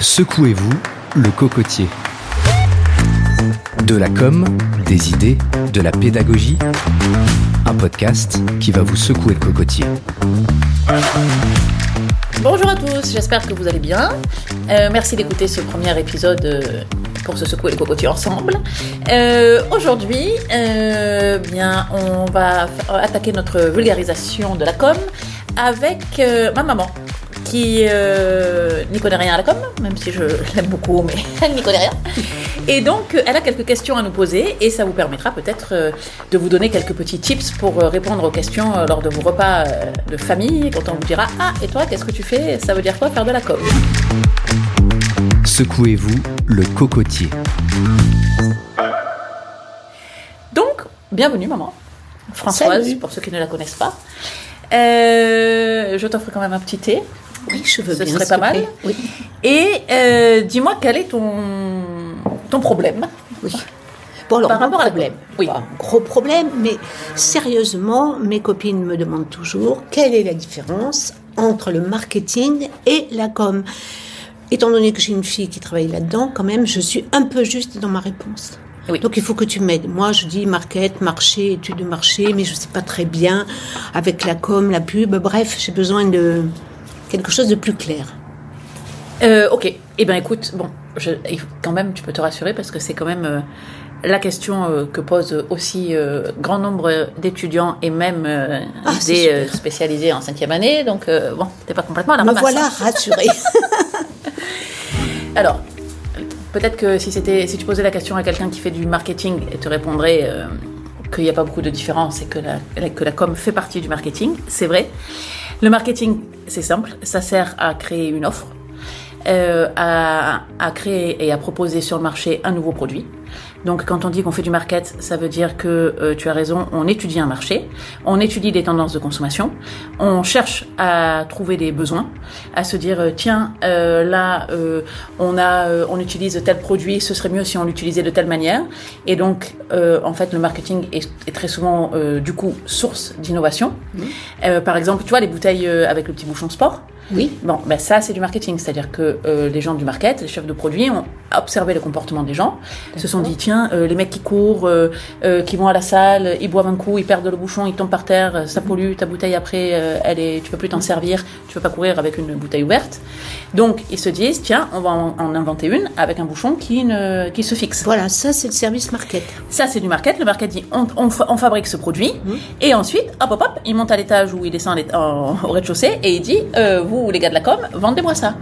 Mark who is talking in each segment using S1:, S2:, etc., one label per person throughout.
S1: Secouez-vous le cocotier. De la com, des idées, de la pédagogie. Un podcast qui va vous secouer le cocotier.
S2: Bonjour à tous, j'espère que vous allez bien. Euh, merci d'écouter ce premier épisode euh, pour se secouer le cocotier ensemble. Euh, Aujourd'hui, bien, on va attaquer notre vulgarisation de la com avec ma maman qui euh, n'y connaît rien à la com, même si je l'aime beaucoup, mais elle n'y connaît rien. Et donc, euh, elle a quelques questions à nous poser et ça vous permettra peut-être euh, de vous donner quelques petits tips pour répondre aux questions lors de vos repas de famille, quand on vous dira Ah, et toi, qu'est-ce que tu fais? Ça veut dire quoi faire de la com?
S1: Secouez-vous le cocotier.
S2: Donc, bienvenue, maman. Françoise,
S3: Salut.
S2: pour ceux qui ne la connaissent pas. Euh, je t'offre quand même un petit thé.
S3: Oui, je veux
S2: Ce
S3: bien.
S2: serait
S3: s'il
S2: pas mal.
S3: Oui.
S2: Et euh, dis-moi quel est ton, ton problème
S3: oui. Bon, alors,
S2: Par rapport à la
S3: problème.
S2: Oui.
S3: Pas un gros problème, mais sérieusement, mes copines me demandent toujours quelle est la différence entre le marketing et la com. Étant donné que j'ai une fille qui travaille là-dedans, quand même, je suis un peu juste dans ma réponse.
S2: Oui.
S3: Donc il faut que tu m'aides. Moi, je dis market, marché, étude de marché, mais je sais pas très bien avec la com, la pub. Bref, j'ai besoin de quelque chose de plus clair.
S2: Euh, ok. Eh bien, écoute, bon, je, quand même, tu peux te rassurer parce que c'est quand même euh, la question euh, que posent aussi grand nombre d'étudiants et même
S3: Ah,
S2: des spécialisés en cinquième année. Donc, bon, t'es pas complètement à la
S3: Me
S2: ramasse,
S3: voilà
S2: hein.
S3: rassurée.
S2: Alors, peut-être que si c'était, si tu posais la question à quelqu'un qui fait du marketing, il te répondrait qu'il n'y a pas beaucoup de différence et que la, que la com fait partie du marketing. C'est vrai. Le marketing, c'est simple, ça sert à créer une offre, euh, à, à créer et à proposer sur le marché un nouveau produit. Donc quand on dit qu'on fait du market, ça veut dire que euh, tu as raison, on étudie un marché, on étudie des tendances de consommation, on cherche à trouver des besoins, à se dire euh, tiens euh, là euh, on a euh, on utilise tel produit, ce serait mieux si on l'utilisait de telle manière. Et donc euh, en fait le marketing est, est très souvent euh, du coup source d'innovation. Euh, par exemple tu vois les bouteilles avec le petit bouchon sport.
S3: Oui.
S2: Bon, ben ça c'est du marketing, c'est-à-dire que euh, les gens du market, les chefs de produits ont observé le comportement des gens, se sont dit tiens euh, les mecs qui courent, euh, euh, qui vont à la salle, ils boivent un coup, ils perdent le bouchon, ils tombent par terre, euh, ça pollue ta bouteille après, euh, elle est, tu peux plus t'en servir, tu peux pas courir avec une bouteille ouverte. Donc ils se disent tiens on va en, en inventer une avec un bouchon qui ne qui se fixe.
S3: Voilà, ça c'est le service market.
S2: Ça, c'est du market. Le market dit on, on, fa- on fabrique ce produit. Et ensuite, hop, hop, hop, il monte à l'étage ou il descend à au rez-de-chaussée et il dit euh, Vous, les gars de la com, vendez-moi ça.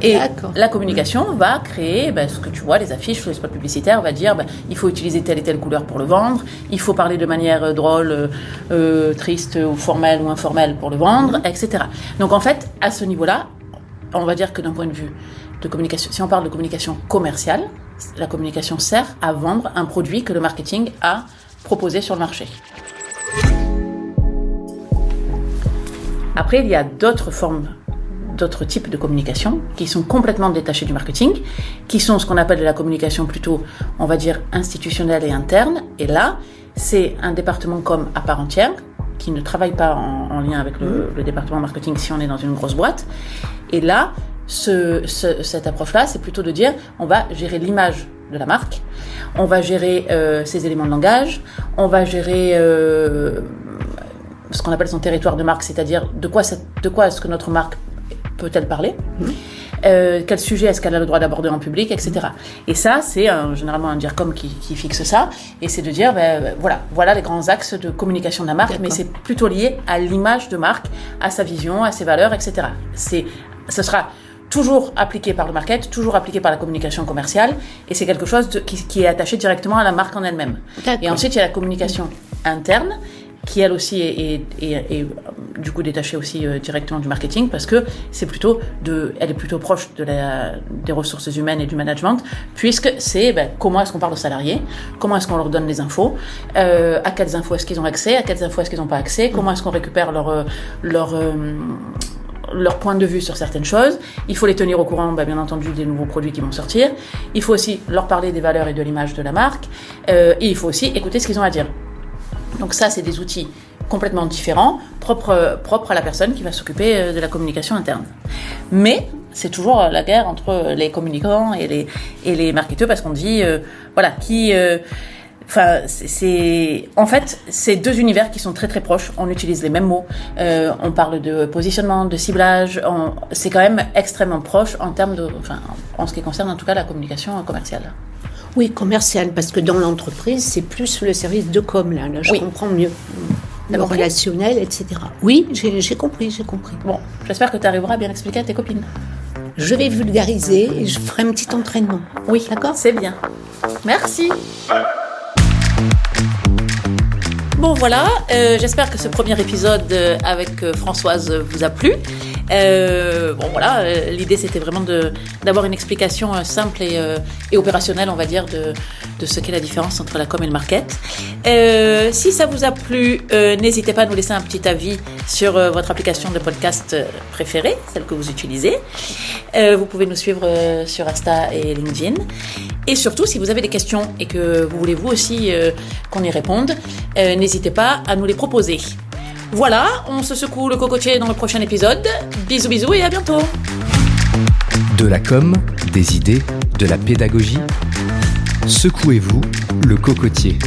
S2: Et la communication va créer ben, ce que tu vois, les affiches, les spots publicitaires, va dire ben, il faut utiliser telle et telle couleur pour le vendre, il faut parler de manière euh, drôle, euh, euh, triste ou formelle ou informelle pour le vendre, etc. Donc en fait, à ce niveau-là, on va dire que d'un point de vue de communication, si on parle de communication commerciale, la communication sert à vendre un produit que le marketing a proposé sur le marché. Après, il y a d'autres formes, d'autres types de communication qui sont complètement détachés du marketing, qui sont ce qu'on appelle de la communication plutôt, on va dire, institutionnelle et interne. Et là, c'est un département comme à part entière, qui ne travaille pas en, en lien avec le, le département marketing si on est dans une grosse boîte. Et là, ce, ce- cette approche-là, c'est plutôt de dire, on va gérer l'image de la marque, on va gérer euh, ses éléments de langage, on va gérer euh, ce qu'on appelle son territoire de marque, c'est-à-dire de quoi, ça- de quoi est-ce que notre marque peut-elle parler Euh, quel sujet est-ce qu'elle a le droit d'aborder en public, etc. Et ça, c'est généralement un DIRCOM qui, qui fixe ça, et c'est de dire, ben, voilà, voilà les grands axes de communication de la marque, mais c'est plutôt lié à l'image de marque, à sa vision, à ses valeurs, etc. C'est, ce sera toujours appliqué par le market, toujours appliqué par la communication commerciale, et c'est quelque chose de- qui, qui est attaché directement à la marque en elle-même. Et ensuite, il y a la communication interne, qui elle aussi est, est- est- est, euh, du coup détachée aussi euh, directement du marketing, parce que c'est plutôt de, elle est plutôt proche de la, des ressources humaines et du management, puisque c'est ben, comment est-ce qu'on parle aux salariés, comment est-ce qu'on leur donne les infos, euh, à quelles infos est-ce qu'ils ont accès, à quelles infos est-ce qu'ils n'ont pas accès, comment est-ce qu'on récupère leur euh, leur leur point de vue sur certaines choses. Il faut les tenir au courant, bah, bien entendu, des nouveaux produits qui vont sortir. Il faut aussi leur parler des valeurs et de l'image de la marque. Et il faut aussi écouter ce qu'ils ont à dire. Donc ça, c'est des outils complètement différents, propres, propres à la personne qui va s'occuper euh, de la communication interne. Mais c'est toujours la guerre entre les communicants et les et les marketeurs parce qu'on dit voilà qui Enfin, c'est en fait c'est deux univers qui sont très très proches. On utilise les mêmes mots. Euh, on parle de positionnement, de ciblage. C'est quand même extrêmement proche en termes de, enfin, en ce qui concerne en tout cas la communication commerciale.
S3: Oui, commerciale, parce que dans l'entreprise, c'est plus le service de com là. là je comprends mieux. Relationnel, etc. Oui, j'ai compris, j'ai compris.
S2: Bon, j'espère que tu arriveras à bien expliquer à tes copines.
S3: Je vais vulgariser et je ferai un petit entraînement.
S2: Oui, d'accord? C'est bien. Merci. Bon voilà, euh, j'espère que ce premier épisode euh, avec euh, Françoise vous a plu. Euh, bon voilà, euh, l'idée c'était vraiment d'avoir une explication euh, simple et, et, opérationnelle, on va dire, de, de ce qu'est la différence entre la com et le market. si ça vous a plu, n'hésitez pas à nous laisser un petit avis sur votre application de podcast préférée, celle que vous utilisez. vous pouvez nous suivre sur Insta et LinkedIn. Et surtout, si vous avez des questions et que vous voulez vous aussi qu'on y réponde, n'hésitez pas à nous les proposer. Voilà, on se secoue le cocotier dans le prochain épisode. Bisous bisous et à bientôt.
S1: De la com, des idées, de la pédagogie. Secouez-vous le cocotier.